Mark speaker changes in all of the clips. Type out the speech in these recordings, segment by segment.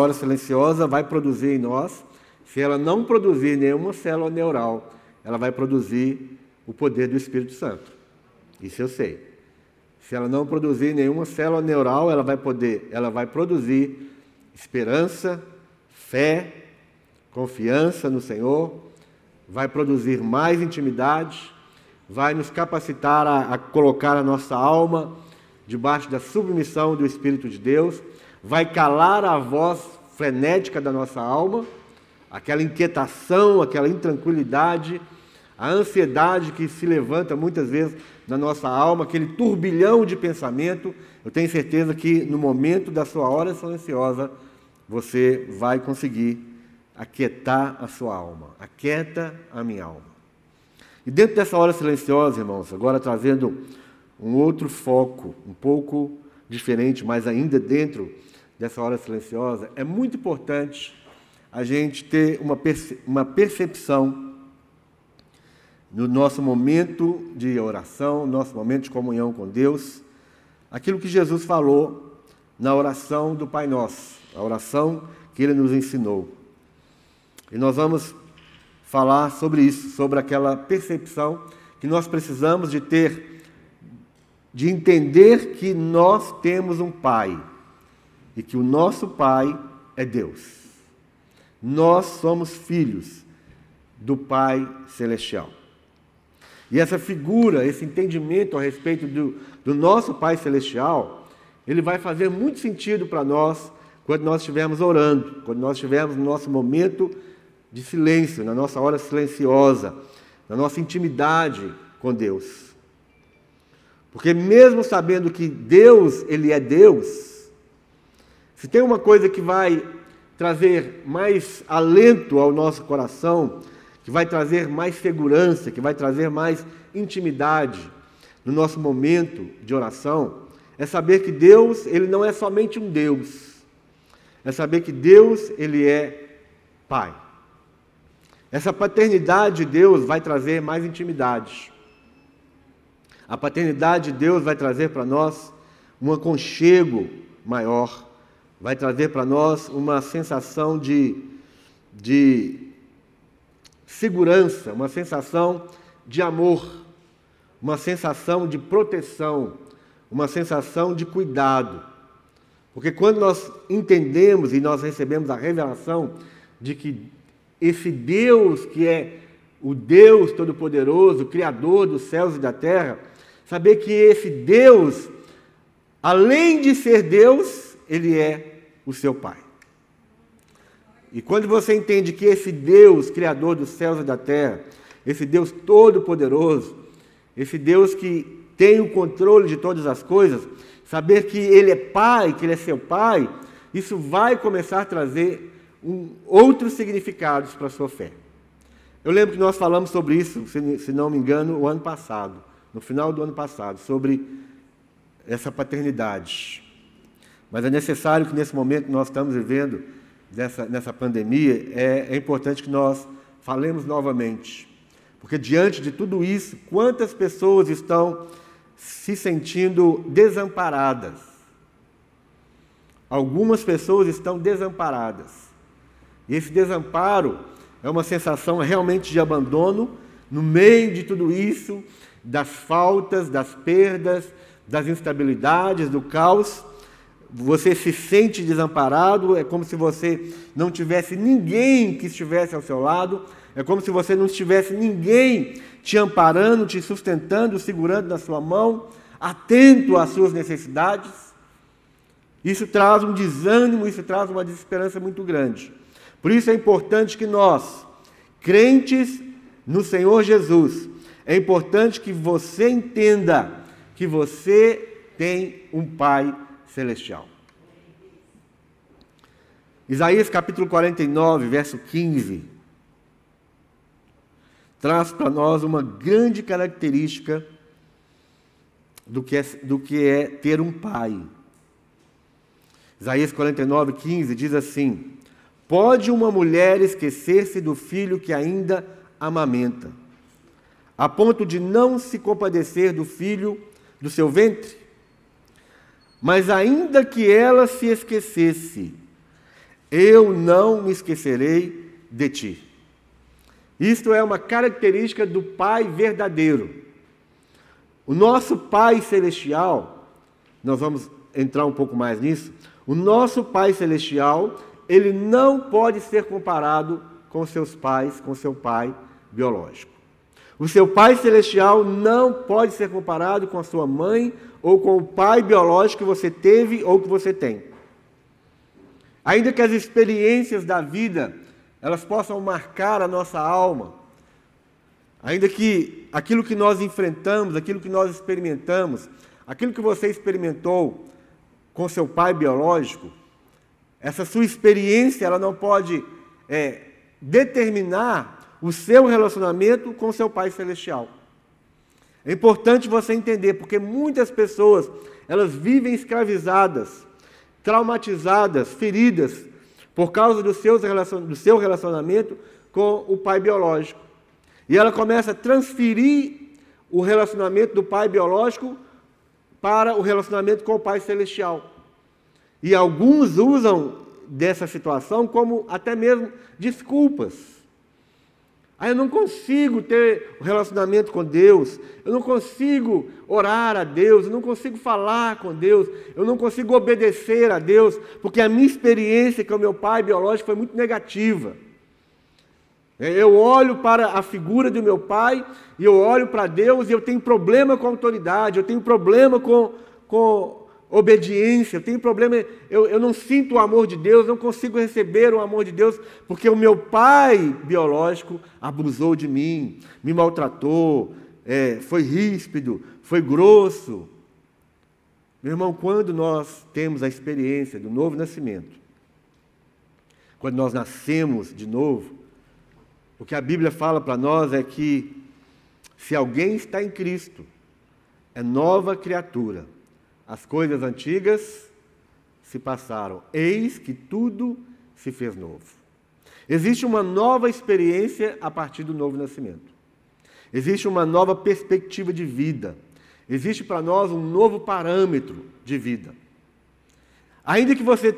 Speaker 1: hora silenciosa vai produzir em nós, se ela não produzir nenhuma célula neural, ela vai produzir o poder do Espírito Santo. Isso eu sei. Se ela não produzir nenhuma célula neural, ela vai poder, ela vai produzir esperança, fé, confiança no Senhor, vai produzir mais intimidade, vai nos capacitar a, a colocar a nossa alma debaixo da submissão do Espírito de Deus, vai calar a voz frenética da nossa alma, aquela inquietação, aquela intranquilidade, a ansiedade que se levanta muitas vezes na nossa alma, aquele turbilhão de pensamento. Eu tenho certeza que no momento da sua hora silenciosa, você vai conseguir aquietar a sua alma. Aquieta a minha alma. E dentro dessa hora silenciosa, irmãos, agora trazendo um outro foco, um pouco diferente, mas ainda dentro dessa hora silenciosa, é muito importante a gente ter uma, perce uma percepção no nosso momento de oração, nosso momento de comunhão com Deus, aquilo que Jesus falou na oração do Pai Nosso, a oração que ele nos ensinou. E nós vamos falar sobre isso, sobre aquela percepção que nós precisamos de ter, de entender que nós temos um Pai e que o nosso Pai é Deus. Nós somos filhos do Pai Celestial. E essa figura, esse entendimento a respeito do, do nosso Pai Celestial, ele vai fazer muito sentido para nós quando nós estivermos orando, quando nós estivermos no nosso momento de silêncio, na nossa hora silenciosa, na nossa intimidade com Deus. Porque mesmo sabendo que Deus, ele é Deus, se tem uma coisa que vai trazer mais alento ao nosso coração, que vai trazer mais segurança, que vai trazer mais intimidade no nosso momento de oração, é saber que Deus, ele não é somente um Deus. É saber que Deus, ele é Pai. Essa paternidade de Deus vai trazer mais intimidade. A paternidade de Deus vai trazer para nós um aconchego maior, vai trazer para nós uma sensação de, de segurança, uma sensação de amor, uma sensação de proteção, uma sensação de cuidado. Porque quando nós entendemos e nós recebemos a revelação de que esse Deus que é o Deus Todo-Poderoso, Criador dos céus e da terra, saber que esse Deus, além de ser Deus, ele é o seu Pai. E quando você entende que esse Deus, Criador dos céus e da terra, esse Deus Todo-Poderoso, esse Deus que tem o controle de todas as coisas, saber que Ele é Pai, que Ele é seu Pai, isso vai começar a trazer um, outros significados para a sua fé. Eu lembro que nós falamos sobre isso, se, se não me engano, o ano passado, no final do ano passado, sobre essa paternidade. Mas é necessário que nesse momento que nós estamos vivendo, nessa, nessa pandemia, é, é importante que nós falemos novamente. Porque diante de tudo isso, quantas pessoas estão se sentindo desamparadas? Algumas pessoas estão desamparadas. E esse desamparo é uma sensação realmente de abandono no meio de tudo isso, das faltas, das perdas, das instabilidades, do caos. Você se sente desamparado, é como se você não tivesse ninguém que estivesse ao seu lado, é como se você não tivesse ninguém te amparando, te sustentando, segurando na sua mão, atento às suas necessidades. Isso traz um desânimo, isso traz uma desesperança muito grande. Por isso é importante que nós, crentes no Senhor Jesus, é importante que você entenda que você tem um Pai celestial. Isaías capítulo 49, verso 15, traz para nós uma grande característica do que, é, do que é ter um pai. Isaías 49, 15 diz assim: Pode uma mulher esquecer-se do filho que ainda amamenta, a ponto de não se compadecer do filho do seu ventre? Mas ainda que ela se esquecesse, Eu não me esquecerei de ti. Isto é uma característica do Pai verdadeiro. O nosso Pai celestial, nós vamos entrar um pouco mais nisso. O nosso Pai celestial, ele não pode ser comparado com seus pais, com seu pai biológico. O seu pai celestial não pode ser comparado com a sua mãe ou com o pai biológico que você teve ou que você tem. Ainda que as experiências da vida elas possam marcar a nossa alma, ainda que aquilo que nós enfrentamos, aquilo que nós experimentamos, aquilo que você experimentou com seu pai biológico, essa sua experiência ela não pode é, determinar o seu relacionamento com seu Pai Celestial. É importante você entender, porque muitas pessoas, elas vivem escravizadas, traumatizadas, feridas, por causa do seu relacionamento com o pai biológico. E ela começa a transferir o relacionamento do pai biológico para o relacionamento com o pai celestial. E alguns usam dessa situação como até mesmo desculpas ah, eu não consigo ter um relacionamento com Deus, eu não consigo orar a Deus, eu não consigo falar com Deus, eu não consigo obedecer a Deus, porque a minha experiência com o meu pai biológico foi muito negativa. É, eu olho para a figura do meu pai e eu olho para Deus e eu tenho problema com a autoridade, eu tenho problema com, com obediência, eu tenho problema, eu, eu não sinto o amor de Deus, não consigo receber o amor de Deus, porque o meu pai biológico abusou de mim, me maltratou, é, foi ríspido, foi grosso. Meu irmão, quando nós temos a experiência do novo nascimento, quando nós nascemos de novo, o que a Bíblia fala para nós é que se alguém está em Cristo, é nova criatura. As coisas antigas se passaram, eis que tudo se fez novo. Existe uma nova experiência a partir do novo nascimento. Existe uma nova perspectiva de vida. Existe para nós um novo parâmetro de vida. Ainda que você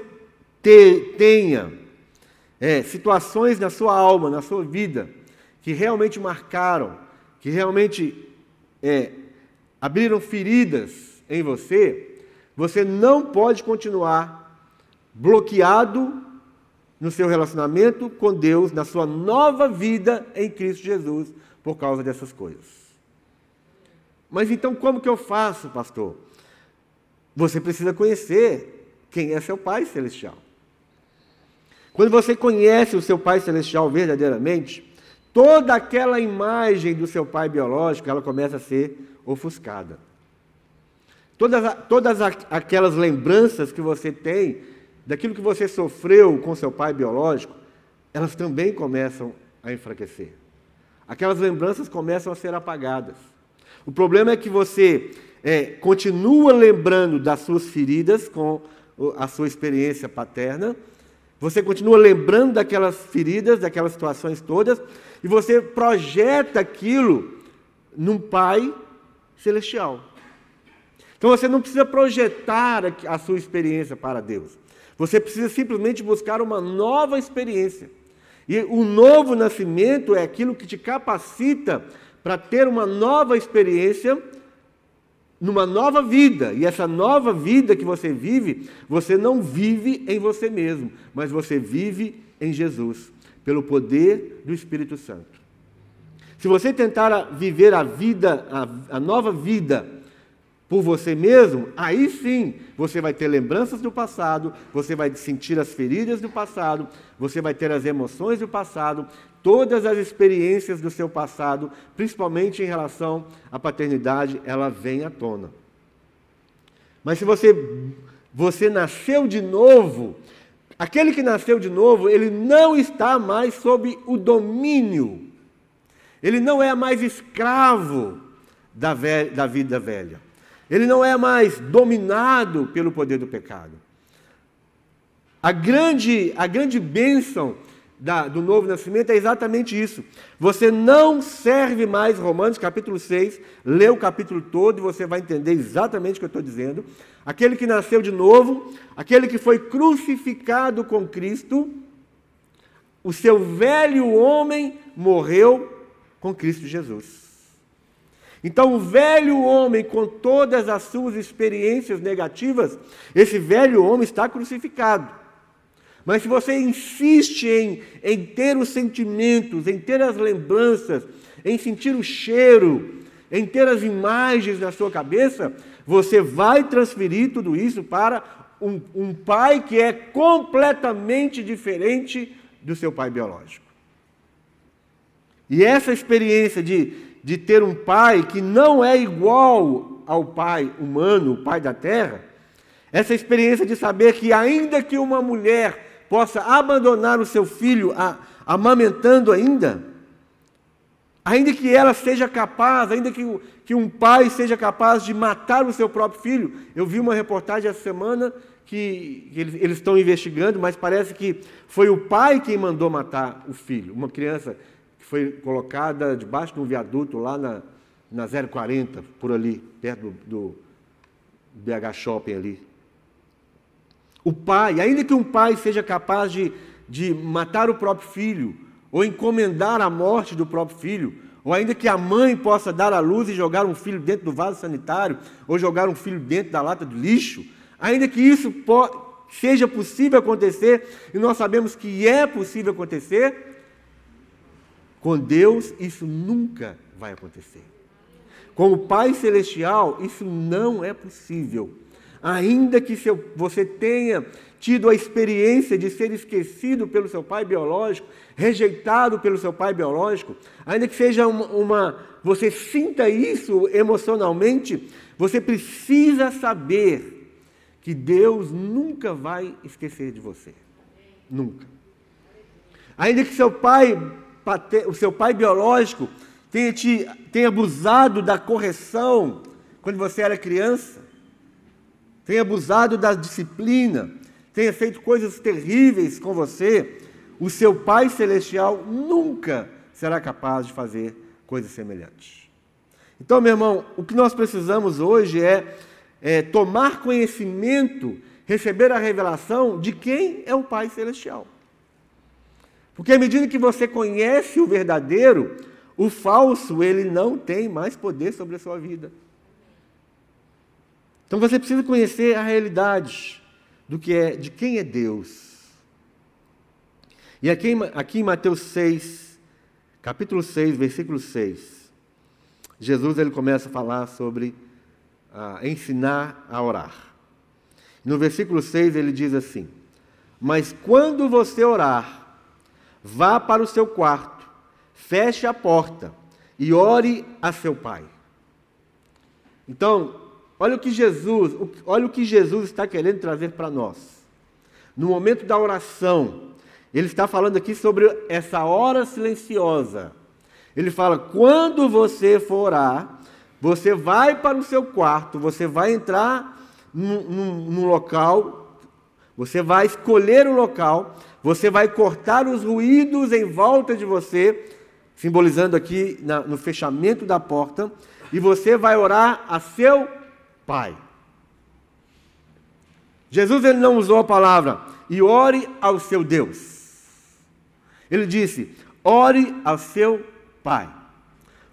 Speaker 1: te, tenha é, situações na sua alma, na sua vida, que realmente marcaram, que realmente é, abriram feridas em você, você não pode continuar bloqueado no seu relacionamento com Deus, na sua nova vida em Cristo Jesus, por causa dessas coisas. Mas então como que eu faço, pastor? Você precisa conhecer quem é seu Pai Celestial. Quando você conhece o seu Pai Celestial verdadeiramente, toda aquela imagem do seu pai biológico, ela começa a ser ofuscada. Todas, todas aquelas lembranças que você tem daquilo que você sofreu com seu pai biológico, elas também começam a enfraquecer. Aquelas lembranças começam a ser apagadas. O problema é que você é, continua lembrando das suas feridas com a sua experiência paterna, você continua lembrando daquelas feridas, daquelas situações todas, e você projeta aquilo num pai celestial. Então você não precisa projetar a sua experiência para Deus. Você precisa simplesmente buscar uma nova experiência. E o novo nascimento é aquilo que te capacita para ter uma nova experiência numa nova vida. E essa nova vida que você vive, você não vive em você mesmo, mas você vive em Jesus, pelo poder do Espírito Santo. Se você tentar viver a vida, a, a nova vida, por você mesmo, aí sim você vai ter lembranças do passado, você vai sentir as feridas do passado, você vai ter as emoções do passado, todas as experiências do seu passado, principalmente em relação à paternidade, ela vem à tona. Mas se você você nasceu de novo, aquele que nasceu de novo, ele não está mais sob o domínio. Ele não é mais escravo da, da vida velha. Ele não é mais dominado pelo poder do pecado. A grande, a grande bênção da, do novo nascimento é exatamente isso. Você não serve mais, Romanos capítulo 6, lê o capítulo todo e você vai entender exatamente o que eu estou dizendo. Aquele que nasceu de novo, aquele que foi crucificado com Cristo, o seu velho homem morreu com Cristo Jesus. Então, o velho homem, com todas as suas experiências negativas, esse velho homem está crucificado. Mas se você insiste em, em ter os sentimentos, em ter as lembranças, em sentir o cheiro, em ter as imagens na sua cabeça, você vai transferir tudo isso para um, um pai que é completamente diferente do seu pai biológico. E essa experiência de, de ter um pai que não é igual ao pai humano, o pai da terra, essa experiência de saber que, ainda que uma mulher possa abandonar o seu filho a, amamentando ainda, ainda que ela seja capaz, ainda que, que um pai seja capaz de matar o seu próprio filho. Eu vi uma reportagem essa semana que, que eles, eles estão investigando, mas parece que foi o pai quem mandou matar o filho. Uma criança foi colocada debaixo de um viaduto lá na, na 040, por ali, perto do, do BH Shopping ali. O pai, ainda que um pai seja capaz de, de matar o próprio filho, ou encomendar a morte do próprio filho, ou ainda que a mãe possa dar à luz e jogar um filho dentro do vaso sanitário, ou jogar um filho dentro da lata de lixo, ainda que isso seja possível acontecer, e nós sabemos que é possível acontecer, com Deus isso nunca vai acontecer. Com o Pai Celestial, isso não é possível ainda que seu, você tenha tido a experiência de ser esquecido pelo seu pai biológico, rejeitado pelo seu pai biológico, ainda que seja uma, uma você sinta isso emocionalmente, você precisa saber que Deus nunca vai esquecer de você. Nunca. Ainda que seu pai, o seu pai biológico, tenha, te, tenha abusado da correção quando você era criança, tenha abusado da disciplina, tenha feito coisas terríveis com você, o seu Pai Celestial nunca será capaz de fazer coisas semelhantes. Então, meu irmão, o que nós precisamos hoje é, é tomar conhecimento, receber a revelação de quem é o Pai Celestial. Porque à medida que você conhece o verdadeiro, o falso, ele não tem mais poder sobre a sua vida. Então você precisa conhecer a realidade do que é, de quem é Deus. E aqui, aqui em Mateus 6, capítulo 6, versículo 6, Jesus ele começa a falar sobre ensinar a orar. No versículo 6 ele diz assim: Mas quando você orar, vá para o seu quarto, feche a porta e ore a seu pai. Então, Olha o que Jesus, olha o que Jesus está querendo trazer para nós. No momento da oração, ele está falando aqui sobre essa hora silenciosa. Ele fala: quando você for orar, você vai para o seu quarto, você vai entrar num, local, você vai escolher o local, você vai cortar os ruídos em volta de você, simbolizando aqui na, no fechamento da porta, e você vai orar a seu Pai. Jesus ele não usou a palavra e ore ao seu Deus. Ele disse: ore ao seu Pai.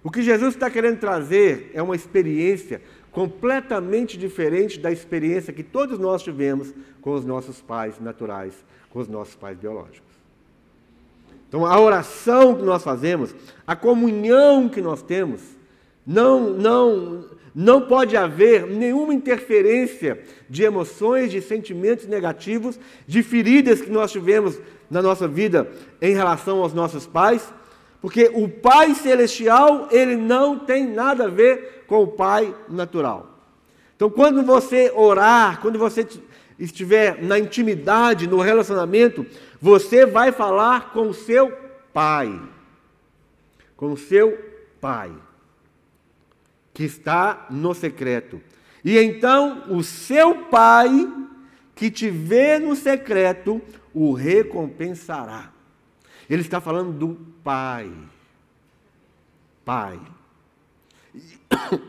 Speaker 1: O que Jesus está querendo trazer é uma experiência completamente diferente da experiência que todos nós tivemos com os nossos pais naturais, com os nossos pais biológicos. Então, a oração que nós fazemos, a comunhão que nós temos, não, não, não pode haver nenhuma interferência de emoções, de sentimentos negativos, de feridas que nós tivemos na nossa vida em relação aos nossos pais, porque o Pai celestial, ele não tem nada a ver com o Pai natural. Então, quando você orar, quando você estiver na intimidade, no relacionamento, você vai falar com o seu Pai. Com o seu Pai que está no secreto. E então o seu pai, que te vê no secreto, o recompensará. Ele está falando do Pai. Pai.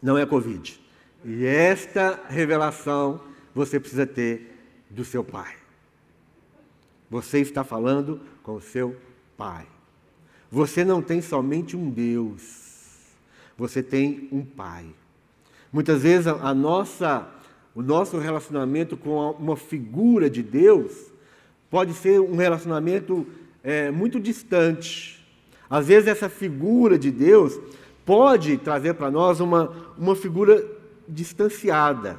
Speaker 1: Não é Covid. E esta revelação você precisa ter do seu Pai. Você está falando com o seu Pai. Você não tem somente um Deus, você tem um Pai. Muitas vezes a nossa, o nosso relacionamento com uma figura de Deus pode ser um relacionamento é, muito distante. Às vezes essa figura de Deus pode trazer para nós uma, uma figura distanciada.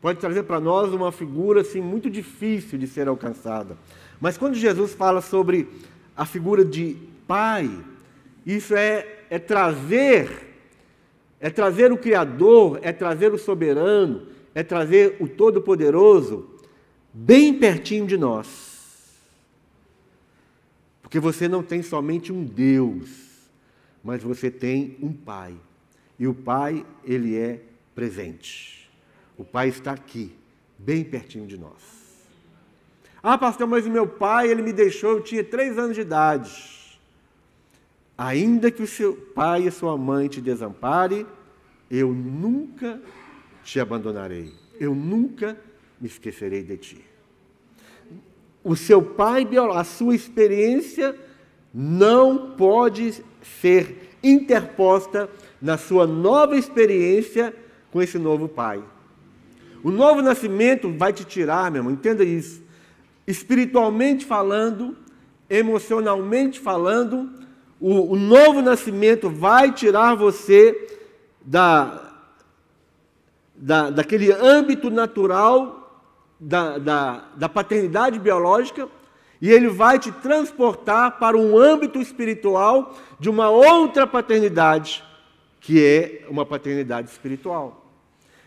Speaker 1: Pode trazer para nós uma figura assim muito difícil de ser alcançada. Mas quando Jesus fala sobre a figura de pai, isso é, é trazer é trazer o Criador, é trazer o soberano, é trazer o Todo-Poderoso bem pertinho de nós. Porque você não tem somente um Deus, mas você tem um Pai. E o Pai, ele é presente. O Pai está aqui, bem pertinho de nós. Ah, pastor, mas o meu pai, ele me deixou, eu tinha três anos de idade. Ainda que o seu pai e sua mãe te desampare, eu nunca te abandonarei. Eu nunca me esquecerei de ti. O seu pai, a sua experiência não pode ser interposta na sua nova experiência com esse novo pai. O novo nascimento vai te tirar, meu irmão, entenda isso. Espiritualmente falando, emocionalmente falando, o, o novo nascimento vai tirar você da, da, daquele âmbito natural da, da, da paternidade biológica e ele vai te transportar para um âmbito espiritual de uma outra paternidade, que é uma paternidade espiritual.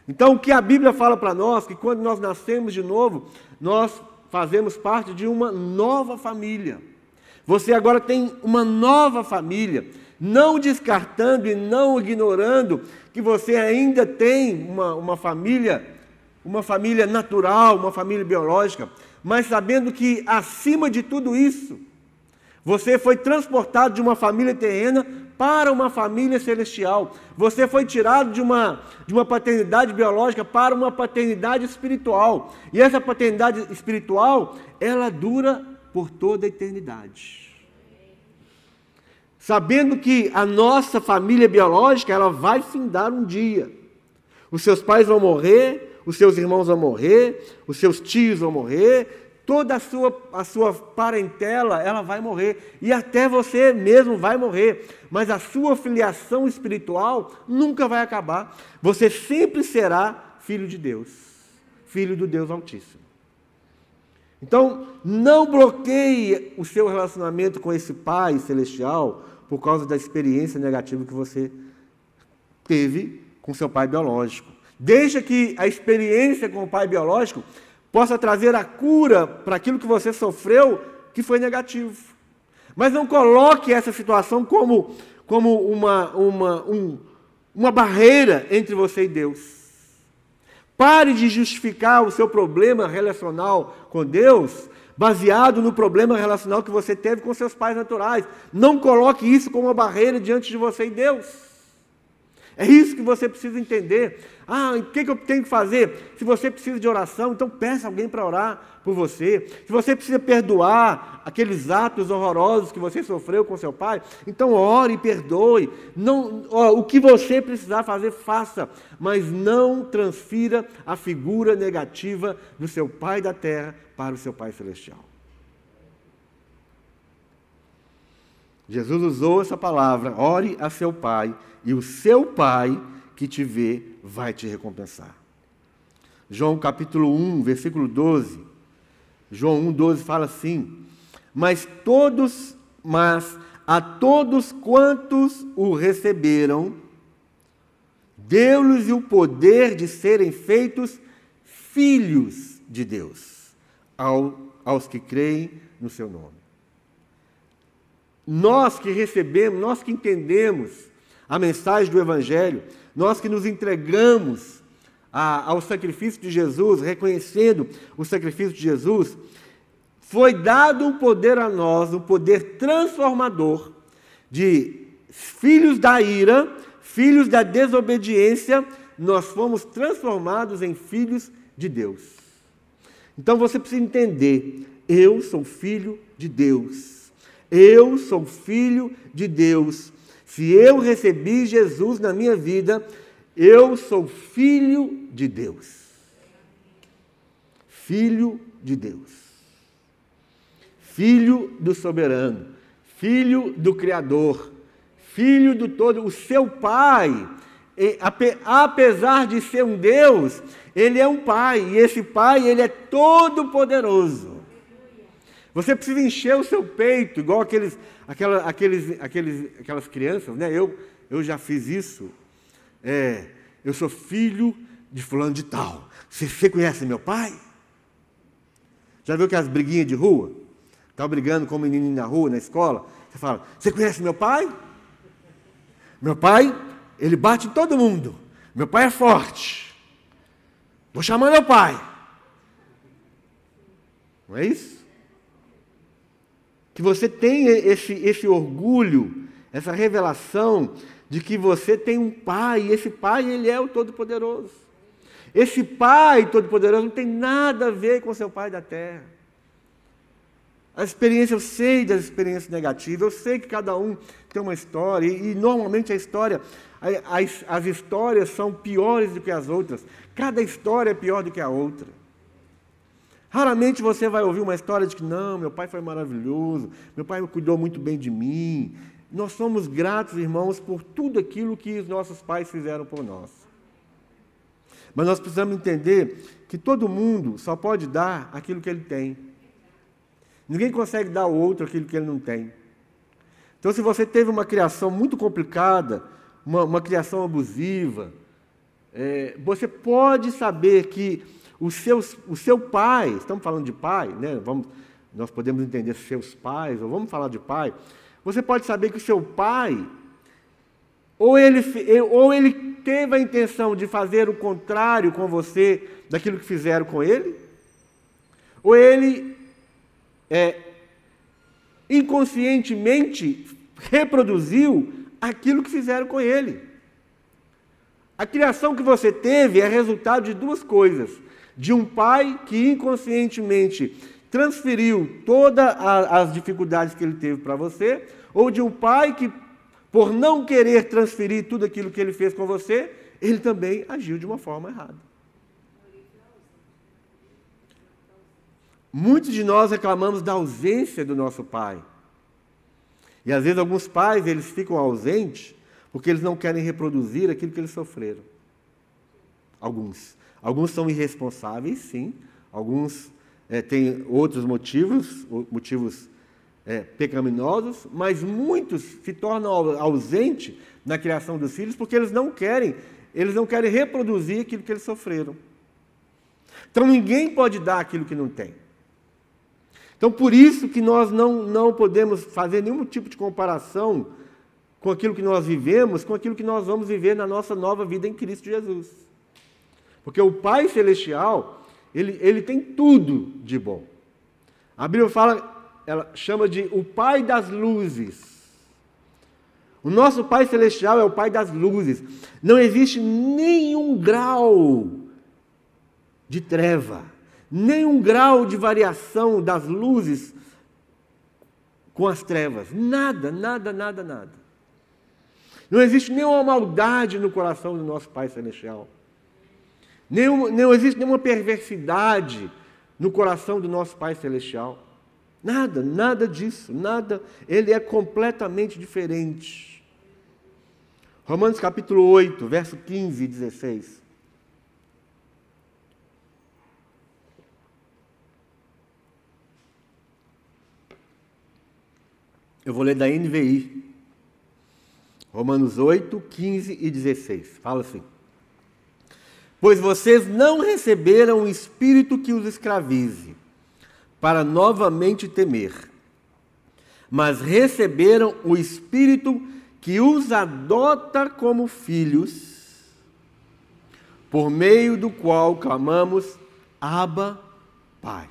Speaker 1: Então, o que a Bíblia fala para nós, que quando nós nascemos de novo, nós fazemos parte de uma nova família. Você agora tem uma nova família, não descartando e não ignorando que você ainda tem uma, uma família, uma família natural, uma família biológica, mas sabendo que acima de tudo isso, você foi transportado de uma família terrena para uma família celestial. Você foi tirado de uma, de uma paternidade biológica para uma paternidade espiritual. E essa paternidade espiritual, ela dura por toda a eternidade. Sabendo que a nossa família biológica, ela vai findar um dia. Os seus pais vão morrer, os seus irmãos vão morrer, os seus tios vão morrer, toda a sua, a sua parentela, ela vai morrer. E até você mesmo vai morrer. Mas a sua filiação espiritual nunca vai acabar. Você sempre será filho de Deus, filho do Deus Altíssimo. Então, não bloqueie o seu relacionamento com esse Pai celestial por causa da experiência negativa que você teve com seu pai biológico. Deixa que a experiência com o pai biológico possa trazer a cura para aquilo que você sofreu que foi negativo. Mas não coloque essa situação como, como uma, uma, um, uma barreira entre você e Deus. Pare de justificar o seu problema relacional com Deus baseado no problema relacional que você teve com seus pais naturais. Não coloque isso como uma barreira diante de você e Deus. É isso que você precisa entender. Ah, o que, que eu tenho que fazer? Se você precisa de oração, então peça alguém para orar por você. Se você precisa perdoar aqueles atos horrorosos que você sofreu com seu pai, então ore e perdoe. Não, ó, o que você precisar fazer, faça, mas não transfira a figura negativa do seu pai da terra para o seu pai celestial. Jesus usou essa palavra, ore a seu pai, e o seu pai que te vê vai te recompensar. João capítulo 1, versículo 12. João 1, 12 fala assim: Mas todos, mas a todos quantos o receberam, deu-lhes o poder de serem feitos filhos de Deus, ao, aos que creem no seu nome. Nós que recebemos, nós que entendemos a mensagem do Evangelho, nós que nos entregamos a, ao sacrifício de Jesus, reconhecendo o sacrifício de Jesus, foi dado um poder a nós, um poder transformador de filhos da ira, filhos da desobediência, nós fomos transformados em filhos de Deus. Então você precisa entender: eu sou filho de Deus. Eu sou filho de Deus. Se eu recebi Jesus na minha vida, eu sou filho de Deus. Filho de Deus. Filho do soberano. Filho do Criador. Filho do todo. O seu pai, apesar de ser um Deus, ele é um pai. E esse pai, ele é todo poderoso. Você precisa encher o seu peito, igual aqueles, aquela, aqueles, aqueles, aquelas crianças, né? Eu, eu já fiz isso. É, eu sou filho de fulano de tal. Você, você conhece meu pai? Já viu aquelas briguinhas de rua? Estava brigando com um menino na rua, na escola. Você fala, você conhece meu pai? Meu pai, ele bate em todo mundo. Meu pai é forte. Vou chamar meu pai. Não é isso? Que você tenha esse, esse orgulho, essa revelação de que você tem um pai, e esse pai, ele é o Todo-Poderoso. Esse pai Todo-Poderoso não tem nada a ver com seu pai da terra. A experiência, eu sei das experiências negativas, eu sei que cada um tem uma história, e, e normalmente a história, as, as histórias são piores do que as outras. Cada história é pior do que a outra. Raramente você vai ouvir uma história de que, não, meu pai foi maravilhoso, meu pai cuidou muito bem de mim. Nós somos gratos, irmãos, por tudo aquilo que os nossos pais fizeram por nós. Mas nós precisamos entender que todo mundo só pode dar aquilo que ele tem. Ninguém consegue dar ao outro aquilo que ele não tem. Então, se você teve uma criação muito complicada, uma, uma criação abusiva, é, você pode saber que os seus, o seu pai, estamos falando de pai, né? Vamos, nós podemos entender seus pais, ou vamos falar de pai. Você pode saber que o seu pai, ou ele, ou ele teve a intenção de fazer o contrário com você daquilo que fizeram com ele, ou ele é, inconscientemente reproduziu aquilo que fizeram com ele. A criação que você teve é resultado de duas coisas de um pai que inconscientemente transferiu todas as dificuldades que ele teve para você, ou de um pai que, por não querer transferir tudo aquilo que ele fez com você, ele também agiu de uma forma errada. Muitos de nós reclamamos da ausência do nosso pai. E às vezes alguns pais eles ficam ausentes porque eles não querem reproduzir aquilo que eles sofreram. Alguns. Alguns são irresponsáveis, sim. Alguns é, têm outros motivos, motivos é, pecaminosos, mas muitos se tornam ausentes na criação dos filhos porque eles não querem, eles não querem reproduzir aquilo que eles sofreram. Então ninguém pode dar aquilo que não tem. Então por isso que nós não, não podemos fazer nenhum tipo de comparação com aquilo que nós vivemos, com aquilo que nós vamos viver na nossa nova vida em Cristo Jesus. Porque o Pai Celestial, ele, ele tem tudo de bom. A Bíblia fala, ela chama de o Pai das luzes. O nosso Pai Celestial é o Pai das luzes. Não existe nenhum grau de treva, nenhum grau de variação das luzes com as trevas. Nada, nada, nada, nada. Não existe nenhuma maldade no coração do nosso Pai Celestial. Nenhum, não existe nenhuma perversidade no coração do nosso Pai Celestial. Nada, nada disso, nada. Ele é completamente diferente. Romanos capítulo 8, verso 15 e 16. Eu vou ler da NVI. Romanos 8, 15 e 16. Fala assim. Pois vocês não receberam o espírito que os escravize, para novamente temer, mas receberam o espírito que os adota como filhos, por meio do qual clamamos: Abba, Pai.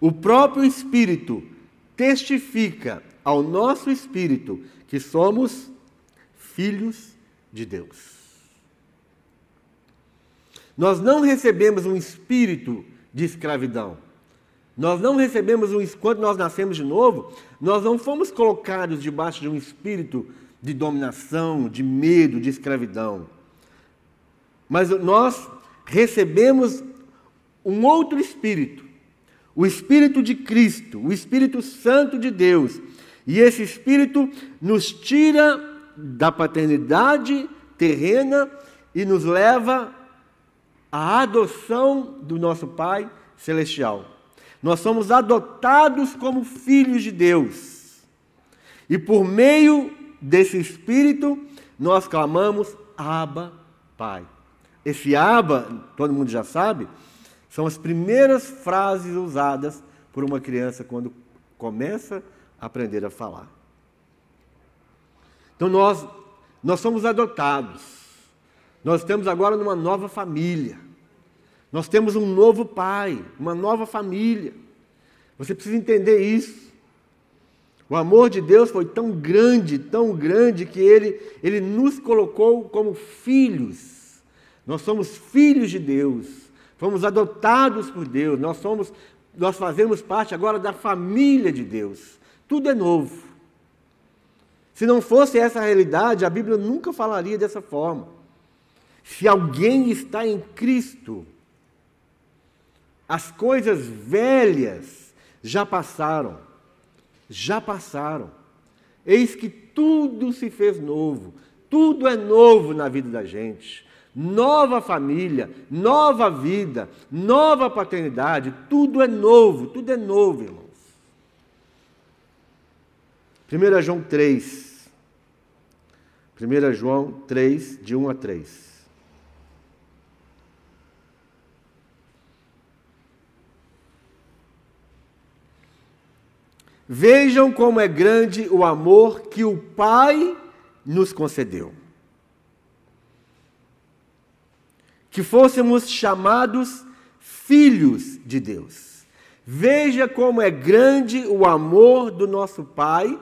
Speaker 1: O próprio Espírito testifica ao nosso espírito que somos filhos de Deus. Nós não recebemos um espírito de escravidão. Nós não recebemos um quando nós nascemos de novo, nós não fomos colocados debaixo de um espírito de dominação, de medo, de escravidão. Mas nós recebemos um outro espírito, o espírito de Cristo, o Espírito Santo de Deus. E esse espírito nos tira da paternidade terrena e nos leva à adoção do nosso Pai celestial. Nós somos adotados como filhos de Deus. E por meio desse espírito, nós clamamos Abba, Pai. Esse Abba, todo mundo já sabe, são as primeiras frases usadas por uma criança quando começa a aprender a falar. Então nós nós somos adotados. Nós estamos agora numa nova família. Nós temos um novo pai, uma nova família. Você precisa entender isso. O amor de Deus foi tão grande, tão grande, que ele, ele nos colocou como filhos. Nós somos filhos de Deus. Fomos adotados por Deus. Nós somos, nós fazemos parte agora da família de Deus. Tudo é novo. Se não fosse essa a realidade, a Bíblia nunca falaria dessa forma. Se alguém está em Cristo, as coisas velhas já passaram já passaram. Eis que tudo se fez novo, tudo é novo na vida da gente. Nova família, nova vida, nova paternidade, tudo é novo, tudo é novo, irmãos. 1 João 3. 1 João 3, de 1 a 3. Vejam como é grande o amor que o Pai nos concedeu. Que fôssemos chamados filhos de Deus. Veja como é grande o amor do nosso Pai,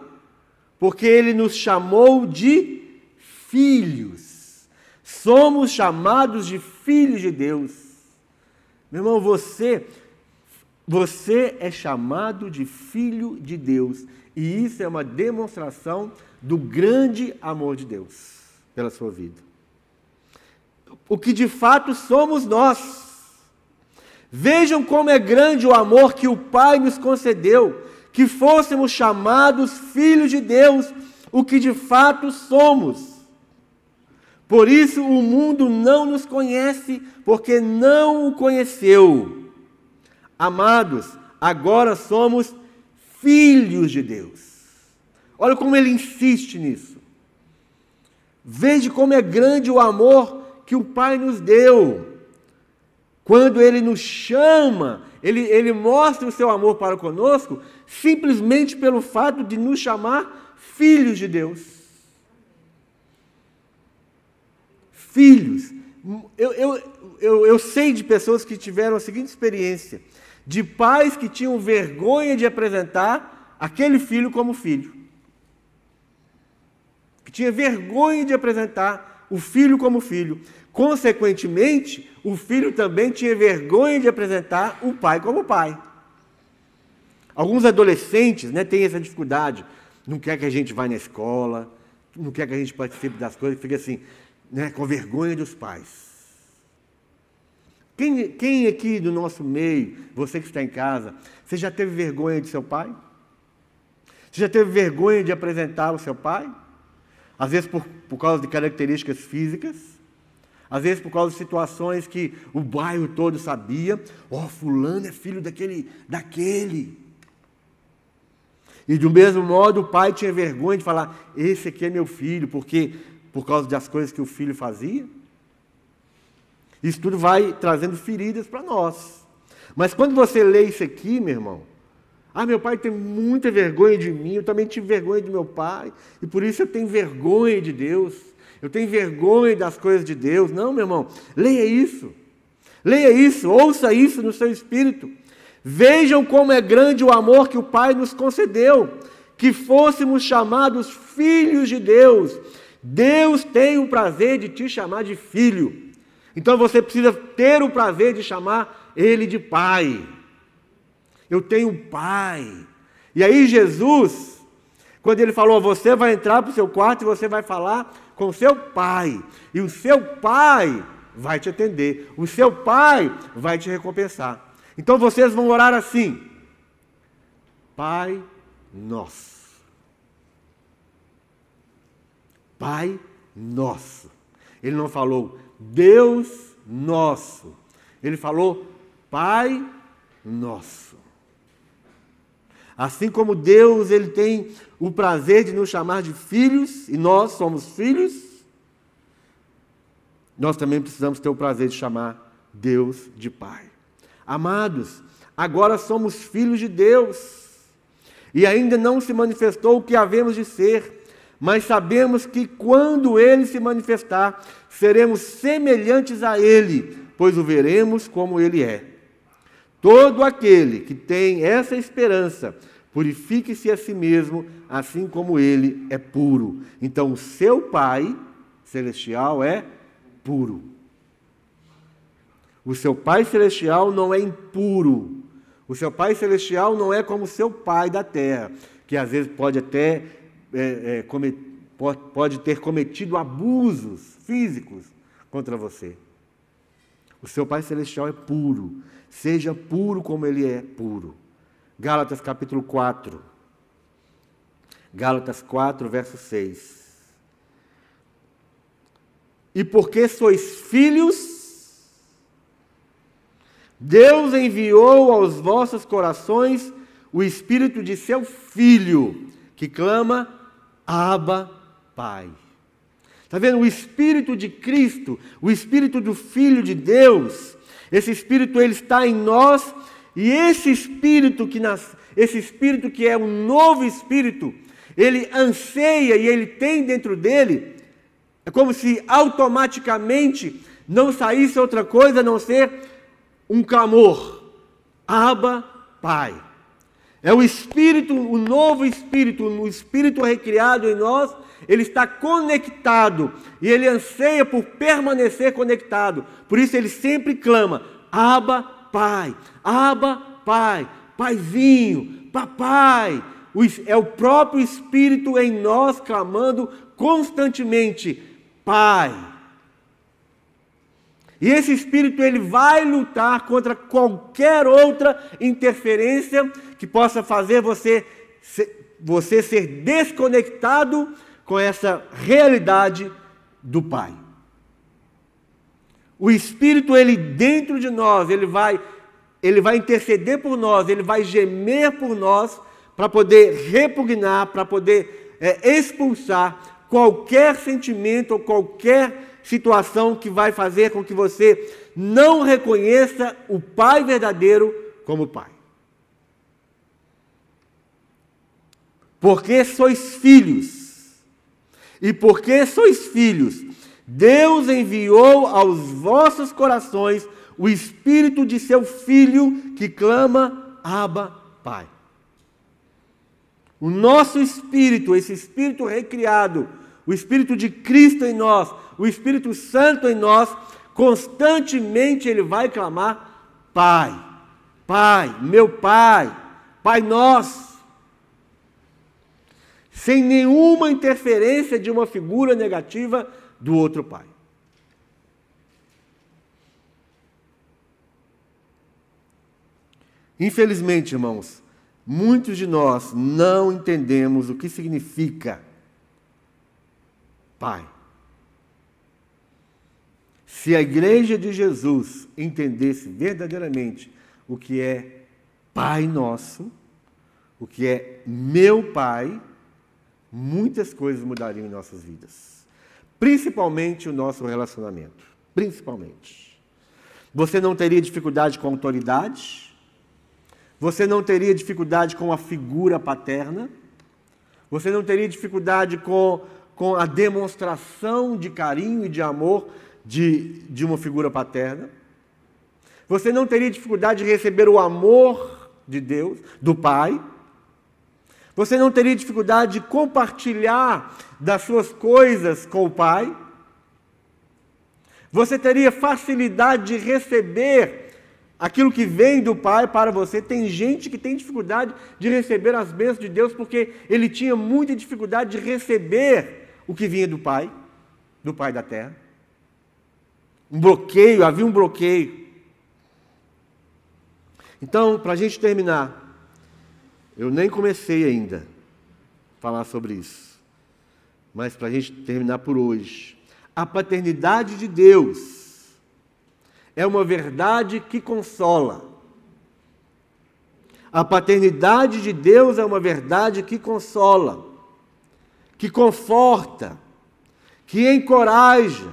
Speaker 1: porque Ele nos chamou de filhos. Somos chamados de filhos de Deus. Meu irmão, você você é chamado de filho de Deus, e isso é uma demonstração do grande amor de Deus pela sua vida. O que de fato somos nós. Vejam como é grande o amor que o Pai nos concedeu, que fôssemos chamados filhos de Deus, o que de fato somos. Por isso o mundo não nos conhece, porque não o conheceu. Amados, agora somos filhos de Deus. Olha como ele insiste nisso. Veja como é grande o amor que o Pai nos deu. Quando ele nos chama, ele, ele mostra o seu amor para conosco, simplesmente pelo fato de nos chamar filhos de Deus. Filhos. Eu, eu, eu, eu sei de pessoas que tiveram a seguinte experiência de pais que tinham vergonha de apresentar aquele filho como filho. Que tinha vergonha de apresentar o filho como filho. Consequentemente, o filho também tinha vergonha de apresentar o pai como pai. Alguns adolescentes né, têm essa dificuldade. Não quer que a gente vá na escola, não quer que a gente participe das coisas, fica assim, né, com vergonha dos pais. Quem, quem aqui do nosso meio, você que está em casa, você já teve vergonha de seu pai? Você já teve vergonha de apresentar o seu pai? Às vezes por, por causa de características físicas, às vezes por causa de situações que o bairro todo sabia. Ó, oh, fulano é filho daquele, daquele. E do mesmo modo o pai tinha vergonha de falar, esse aqui é meu filho, porque por causa das coisas que o filho fazia. Isso tudo vai trazendo feridas para nós. Mas quando você lê isso aqui, meu irmão, ah, meu pai tem muita vergonha de mim, eu também tive vergonha de meu pai, e por isso eu tenho vergonha de Deus, eu tenho vergonha das coisas de Deus. Não, meu irmão, leia isso. Leia isso, ouça isso no seu espírito. Vejam como é grande o amor que o Pai nos concedeu, que fôssemos chamados filhos de Deus. Deus tem o prazer de te chamar de filho. Então você precisa ter o prazer de chamar Ele de Pai. Eu tenho um Pai. E aí Jesus, quando ele falou, você vai entrar para o seu quarto e você vai falar com o seu pai. E o seu pai vai te atender. O seu pai vai te recompensar. Então vocês vão orar assim: Pai nosso. Pai nosso. Ele não falou Deus nosso. Ele falou Pai nosso. Assim como Deus ele tem o prazer de nos chamar de filhos e nós somos filhos, nós também precisamos ter o prazer de chamar Deus de Pai. Amados, agora somos filhos de Deus e ainda não se manifestou o que havemos de ser, mas sabemos que quando ele se manifestar, seremos semelhantes a ele, pois o veremos como ele é. Todo aquele que tem essa esperança, purifique-se a si mesmo, assim como ele é puro. Então, o seu Pai celestial é puro. O seu Pai celestial não é impuro. O seu Pai celestial não é como o seu Pai da terra, que às vezes pode até é, é, pode, pode ter cometido abusos físicos contra você. O seu Pai celestial é puro. Seja puro como ele é puro. Gálatas capítulo 4. Gálatas 4, verso 6. E porque sois filhos, Deus enviou aos vossos corações o espírito de seu filho, que clama: Abba, Pai. Está vendo? O espírito de Cristo, o espírito do Filho de Deus, esse espírito ele está em nós e esse espírito que nas, esse espírito que é um novo espírito, ele anseia e ele tem dentro dele é como se automaticamente não saísse outra coisa a não ser um clamor. Abba, Pai. É o Espírito, o novo Espírito, o Espírito recriado em nós, ele está conectado e ele anseia por permanecer conectado. Por isso ele sempre clama: Abba, Pai, Abba, Pai, Paizinho, Papai. É o próprio Espírito em nós clamando constantemente: Pai. E esse espírito ele vai lutar contra qualquer outra interferência que possa fazer você você ser desconectado com essa realidade do Pai. O espírito ele dentro de nós, ele vai ele vai interceder por nós, ele vai gemer por nós para poder repugnar, para poder é, expulsar qualquer sentimento ou qualquer situação que vai fazer com que você não reconheça o Pai verdadeiro como Pai. Porque sois filhos, e porque sois filhos, Deus enviou aos vossos corações o Espírito de seu Filho que clama, Abba, Pai. O nosso espírito, esse espírito recriado, o Espírito de Cristo em nós, o Espírito Santo em nós, constantemente ele vai clamar: Pai, Pai, meu Pai, Pai nosso. Sem nenhuma interferência de uma figura negativa do outro Pai. Infelizmente, irmãos, muitos de nós não entendemos o que significa Pai. Se a igreja de Jesus entendesse verdadeiramente o que é Pai Nosso, o que é meu Pai, muitas coisas mudariam em nossas vidas. Principalmente o nosso relacionamento. Principalmente. Você não teria dificuldade com a autoridade, você não teria dificuldade com a figura paterna, você não teria dificuldade com com a demonstração de carinho e de amor de, de uma figura paterna. Você não teria dificuldade de receber o amor de Deus, do Pai. Você não teria dificuldade de compartilhar das suas coisas com o Pai. Você teria facilidade de receber aquilo que vem do Pai para você. Tem gente que tem dificuldade de receber as bênçãos de Deus porque ele tinha muita dificuldade de receber o que vinha do Pai, do Pai da terra. Um bloqueio, havia um bloqueio. Então, para a gente terminar, eu nem comecei ainda a falar sobre isso, mas para a gente terminar por hoje, a paternidade de Deus é uma verdade que consola. A paternidade de Deus é uma verdade que consola, que conforta, que encoraja,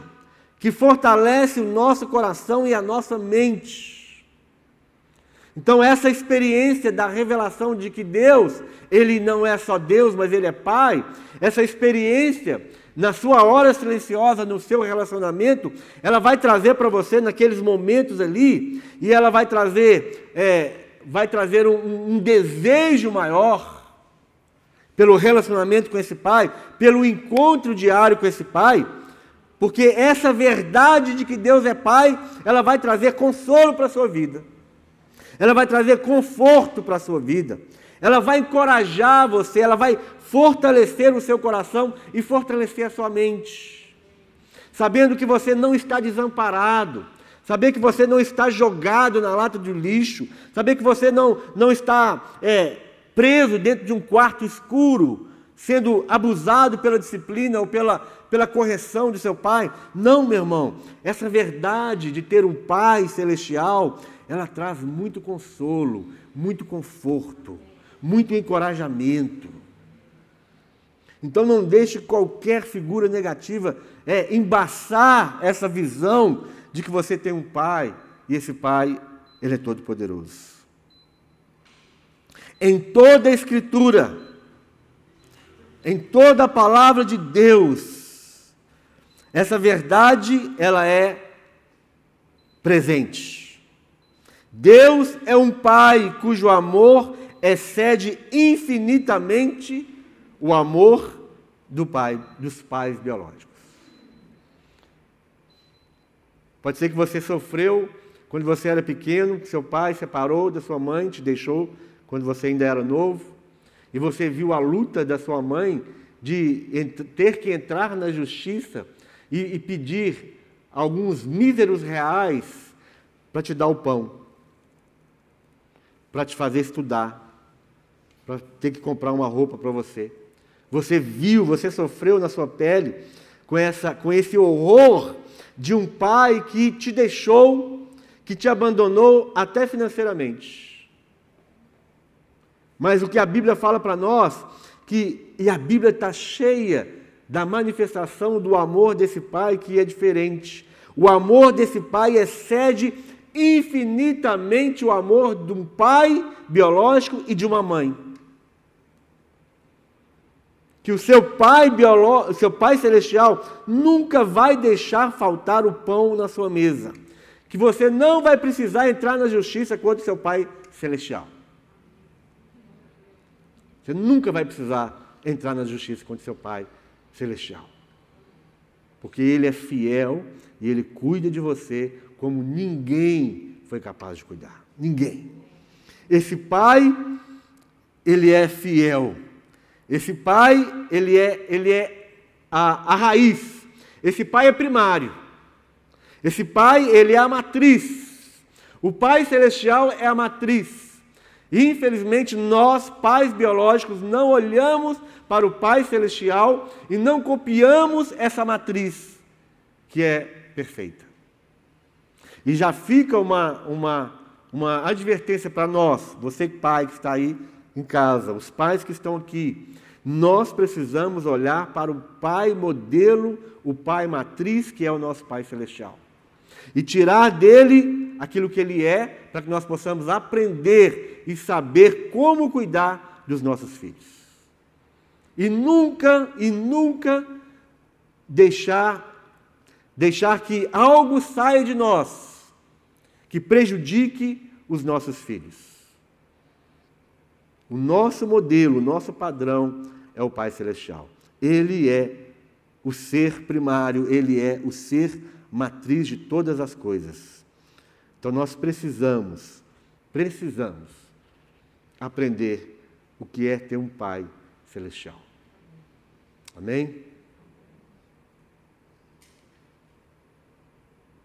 Speaker 1: que fortalece o nosso coração e a nossa mente. Então, essa experiência da revelação de que Deus, Ele não é só Deus, mas Ele é Pai, essa experiência, na sua hora silenciosa, no seu relacionamento, ela vai trazer para você, naqueles momentos ali, e ela vai trazer, é, vai trazer um, um desejo maior pelo relacionamento com esse Pai, pelo encontro diário com esse Pai porque essa verdade de que Deus é Pai, ela vai trazer consolo para a sua vida. Ela vai trazer conforto para a sua vida. Ela vai encorajar você, ela vai fortalecer o seu coração e fortalecer a sua mente. Sabendo que você não está desamparado, saber que você não está jogado na lata de lixo, saber que você não, não está é, preso dentro de um quarto escuro, sendo abusado pela disciplina ou pela, pela correção de seu pai. Não, meu irmão, essa verdade de ter um pai celestial, ela traz muito consolo, muito conforto, muito encorajamento. Então não deixe qualquer figura negativa é, embaçar essa visão de que você tem um pai e esse pai, ele é todo poderoso. Em toda a escritura, em toda a palavra de Deus. Essa verdade, ela é presente. Deus é um pai cujo amor excede infinitamente o amor do pai, dos pais biológicos. Pode ser que você sofreu quando você era pequeno, que seu pai separou da sua mãe, te deixou quando você ainda era novo e você viu a luta da sua mãe de ter que entrar na justiça e, e pedir alguns míseros reais para te dar o pão, para te fazer estudar, para ter que comprar uma roupa para você. Você viu, você sofreu na sua pele com, essa, com esse horror de um pai que te deixou, que te abandonou até financeiramente. Mas o que a Bíblia fala para nós, que, e a Bíblia está cheia da manifestação do amor desse Pai que é diferente. O amor desse Pai excede infinitamente o amor de um pai biológico e de uma mãe. Que o seu pai biológico, seu pai celestial nunca vai deixar faltar o pão na sua mesa. Que você não vai precisar entrar na justiça contra o seu pai celestial. Você nunca vai precisar entrar na justiça contra seu Pai Celestial. Porque Ele é fiel e Ele cuida de você como ninguém foi capaz de cuidar. Ninguém. Esse Pai, Ele é fiel. Esse Pai, Ele é, ele é a, a raiz. Esse Pai é primário. Esse Pai, Ele é a matriz. O Pai Celestial é a matriz. Infelizmente, nós, pais biológicos, não olhamos para o Pai Celestial e não copiamos essa matriz, que é perfeita. E já fica uma, uma, uma advertência para nós, você pai que está aí em casa, os pais que estão aqui, nós precisamos olhar para o Pai modelo, o Pai matriz, que é o nosso Pai Celestial. E tirar dele aquilo que ele é, para que nós possamos aprender e saber como cuidar dos nossos filhos. E nunca, e nunca deixar deixar que algo saia de nós que prejudique os nossos filhos. O nosso modelo, o nosso padrão é o Pai Celestial. Ele é o ser primário, ele é o ser matriz de todas as coisas. Então nós precisamos, precisamos aprender o que é ter um Pai Celestial. Amém?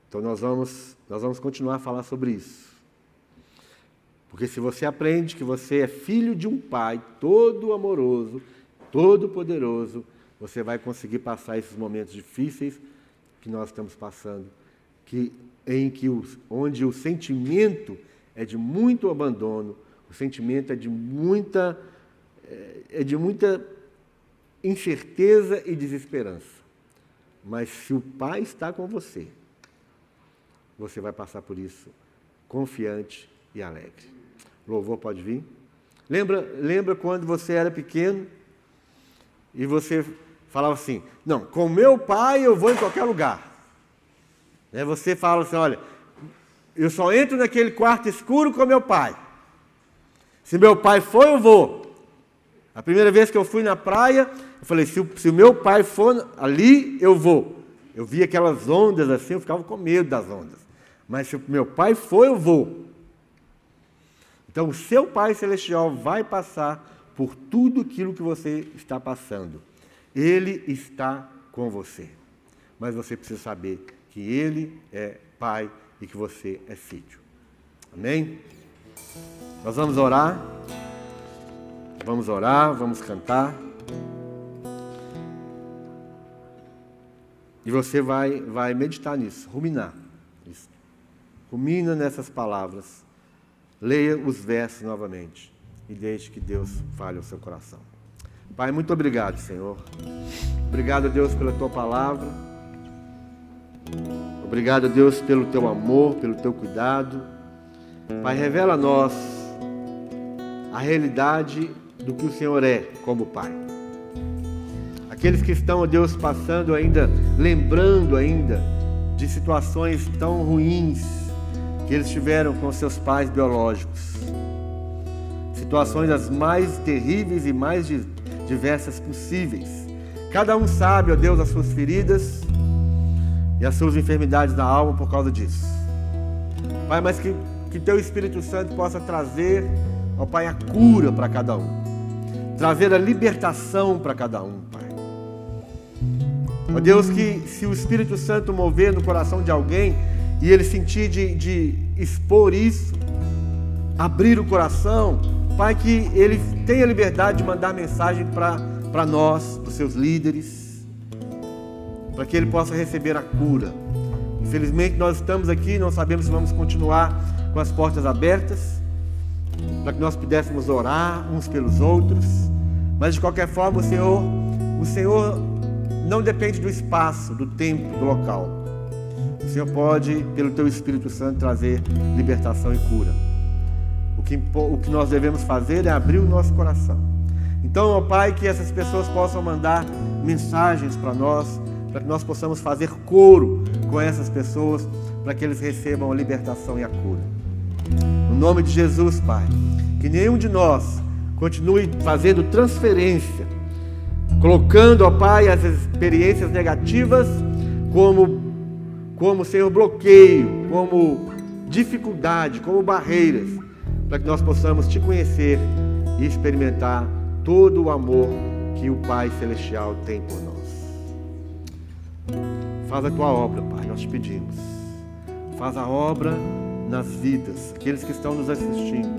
Speaker 1: Então nós vamos, nós vamos continuar a falar sobre isso. Porque se você aprende que você é filho de um pai todo amoroso, todo poderoso, você vai conseguir passar esses momentos difíceis que nós estamos passando, que em que os, onde o sentimento é de muito abandono, o sentimento é de muita é, é de muita incerteza e desesperança. Mas se o Pai está com você, você vai passar por isso confiante e alegre. louvor pode vir. Lembra, lembra quando você era pequeno e você falava assim: Não, com meu pai eu vou em qualquer lugar. Né, você fala assim: Olha, eu só entro naquele quarto escuro com meu pai. Se meu pai for, eu vou. A primeira vez que eu fui na praia, eu falei: se o, se o meu pai for ali, eu vou. Eu vi aquelas ondas assim, eu ficava com medo das ondas. Mas se o meu pai for, eu vou. Então, o seu Pai Celestial vai passar por tudo aquilo que você está passando. Ele está com você. Mas você precisa saber que Ele é Pai e que você é filho. Amém? Nós vamos orar. Vamos orar, vamos cantar. E você vai, vai meditar nisso, ruminar. Rumina nessas palavras. Leia os versos novamente. E deixe que Deus fale ao seu coração. Pai, muito obrigado, Senhor. Obrigado, Deus, pela tua palavra. Obrigado, Deus, pelo teu amor, pelo teu cuidado. Pai, revela a nós a realidade do que o Senhor é como Pai. Aqueles que estão, Deus, passando ainda, lembrando ainda de situações tão ruins que eles tiveram com seus pais biológicos. Situações as mais terríveis e mais diversas possíveis. Cada um sabe, ó Deus, as suas feridas e as suas enfermidades da alma por causa disso. Pai, mas que, que Teu Espírito Santo possa trazer, ó Pai, a cura para cada um. Trazer a libertação para cada um, Pai. Ó Deus, que se o Espírito Santo mover no coração de alguém e ele sentir de, de expor isso, abrir o coração, Pai, que Ele tenha liberdade de mandar mensagem para nós, para os seus líderes, para que Ele possa receber a cura. Infelizmente, nós estamos aqui, não sabemos se vamos continuar com as portas abertas, para que nós pudéssemos orar uns pelos outros, mas de qualquer forma, o Senhor, o Senhor não depende do espaço, do tempo, do local. O Senhor pode, pelo Teu Espírito Santo, trazer libertação e cura que, o que nós devemos fazer é abrir o nosso coração. Então, ó Pai, que essas pessoas possam mandar mensagens para nós, para que nós possamos fazer coro com essas pessoas, para que eles recebam a libertação e a cura. No nome de Jesus, Pai, que nenhum de nós continue fazendo transferência, colocando, ó Pai, as experiências negativas como, como Senhor, bloqueio, como dificuldade, como barreiras para que nós possamos te conhecer e experimentar todo o amor que o Pai Celestial tem por nós. Faz a tua obra, Pai, nós te pedimos. Faz a obra nas vidas, aqueles que estão nos assistindo,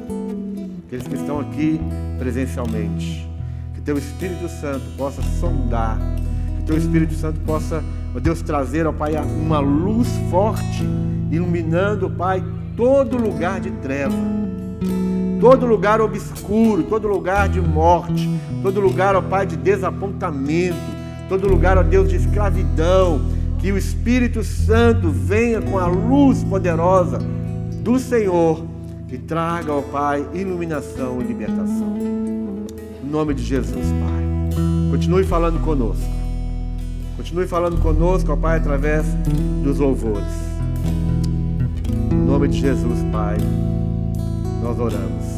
Speaker 1: aqueles que estão aqui presencialmente. Que teu Espírito Santo possa sondar, que teu Espírito Santo possa, ó Deus, trazer, ao Pai, uma luz forte, iluminando, Pai, todo lugar de treva todo lugar obscuro, todo lugar de morte, todo lugar, ó Pai, de desapontamento, todo lugar, ó Deus, de escravidão, que o Espírito Santo venha com a luz poderosa do Senhor e traga, ó Pai, iluminação e libertação. Em nome de Jesus, Pai. Continue falando conosco. Continue falando conosco, ó Pai, através dos louvores. Em nome de Jesus, Pai nós oramos.